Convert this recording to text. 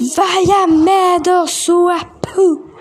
Vaja medo oss, Swapoo!